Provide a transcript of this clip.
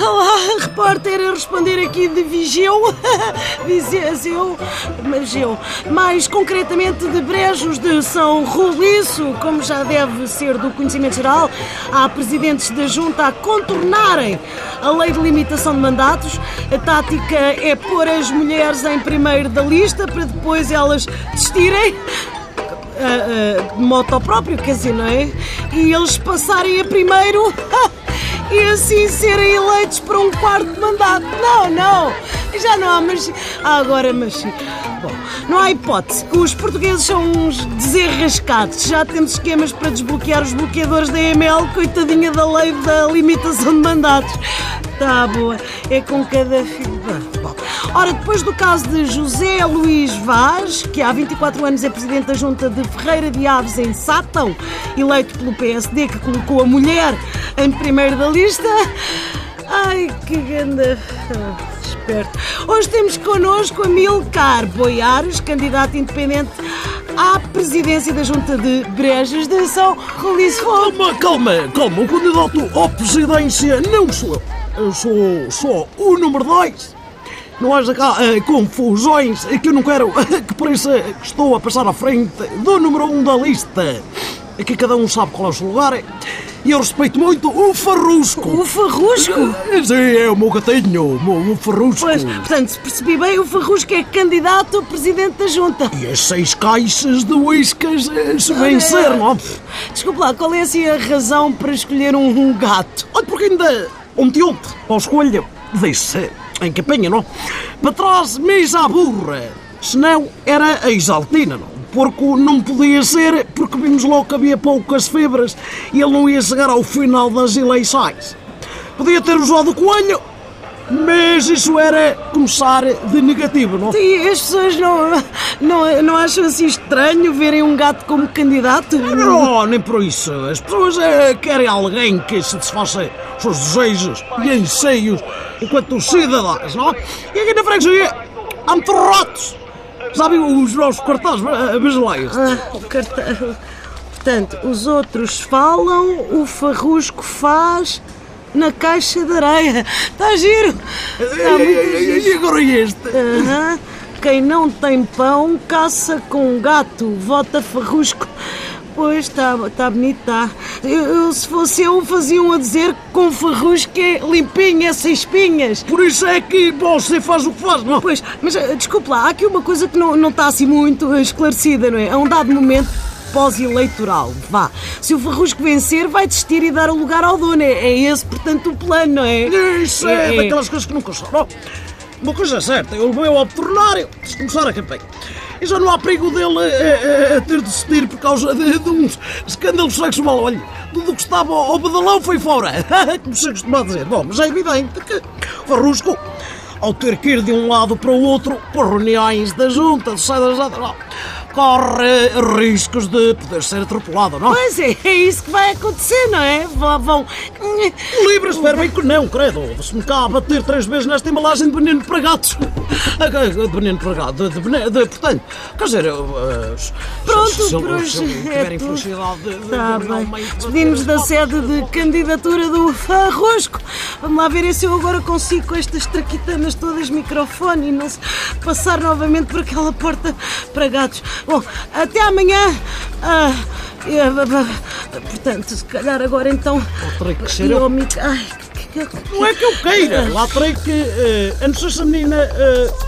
Olá, repórter a responder aqui de Vigeu, Viseu, Mageu, mais concretamente de Brejos de São Roliço, como já deve ser do conhecimento geral, há presidentes da Junta a contornarem a lei de limitação de mandatos. A tática é pôr as mulheres em primeiro da lista para depois elas desistirem. Uh, uh, moto próprio, quer é? E eles passarem a primeiro e assim serem um quarto mandato. Não, não, já não há, mas. Ah, agora, mas. Bom, não há hipótese. Os portugueses são uns desenrascados. Já temos esquemas para desbloquear os bloqueadores da EML, coitadinha da lei da limitação de mandatos. Tá boa, é com cada filho. Ora, depois do caso de José Luís Vaz, que há 24 anos é presidente da Junta de Ferreira de Aves em Sátão, eleito pelo PSD, que colocou a mulher em primeiro da lista. Ai, que ganda. Esperto. Hoje temos connosco Amilcar Boiares, candidato independente à presidência da Junta de Brejas de São Roliço Calma, calma, calma. O candidato à presidência não sou eu. Eu sou só o número 2. Não haja cá uh, confusões, que eu não quero que pareça que estou a passar à frente do número 1 um da lista. Aqui cada um sabe qual é o seu lugar. E eu respeito muito o Farrusco. O Farrusco? Sim, é o meu gatinho, o, meu, Farrusco. Pois, portanto, se percebi bem, o Farrusco é candidato a presidente da junta. E as seis caixas de uíscas se vencer, não? Desculpe lá, qual é assim a razão para escolher um, um gato? Olha, porque ainda ontem ontem, ao escolho, disse em campanha, não? Para trás, mesa à burra. Senão era a exaltina, não? Porco não podia ser porque vimos logo que havia poucas fibras e ele não ia chegar ao final das eleições. Podia ter usado o coelho, mas isso era começar de negativo, não? E as pessoas não, não, não acham assim estranho verem um gato como candidato? Não, nem por isso. As pessoas é, querem alguém que se desfaça os seus desejos e anseios enquanto cidadãos, não? E aqui na freguesia há muitos ratos. Sabem os nossos cartazes brasileiros? Ah, o cartaz. Portanto, os outros falam, o farrusco faz na caixa de areia. Está giro! Está muito E agora este? Uhum. Quem não tem pão, caça com gato. Vota farrusco. Pois, está tá bonito, está. Eu, eu, se fosse eu, fazia um a dizer que com farrusco é limpinha, sem espinhas. Por isso é que você faz o que faz, não? Pois, mas desculpe lá, há aqui uma coisa que não, não está assim muito esclarecida, não é? A um dado momento pós-eleitoral, vá. Se o Farrusco vencer, vai desistir e dar o lugar ao dono. É, é esse, portanto, o plano, não é? Isso é, é daquelas coisas que nunca sabem. Uma coisa é certa, ele veio ao de começar a campanha. E já não há perigo dele a, a, a ter de decidir por causa de, de uns escândalos sexual. Olha, tudo que estava ao badalão foi fora. Como se costuma dizer. Bom, mas é evidente que Farrusco, ao ter que ir de um lado para o outro, por reuniões da junta, de saídas da corre riscos de poder ser atropelado, não? Pois é, é isso que vai acontecer, não é? Vão. Livre, espero bem que não, credo. Se me cá a bater três vezes nesta embalagem de veneno para gatos. De veneno para gatos, de, veneno, de, portanto, quer dizer, uh, Pronto, se, se, hoje se ele é de, Tá de, bem. Despedimos da sede de candidatura do Farrosco. Vamos lá ver se eu agora consigo com estas traquitanas todas microfone e não se passar novamente por aquela porta para gatos. Bom, até amanhã. Ah, é, portanto, se calhar agora então. terei que ser eu eu. Ai, que- que- Não é que eu queira, lá terei que. Uh, a não ser se a menina. Uh,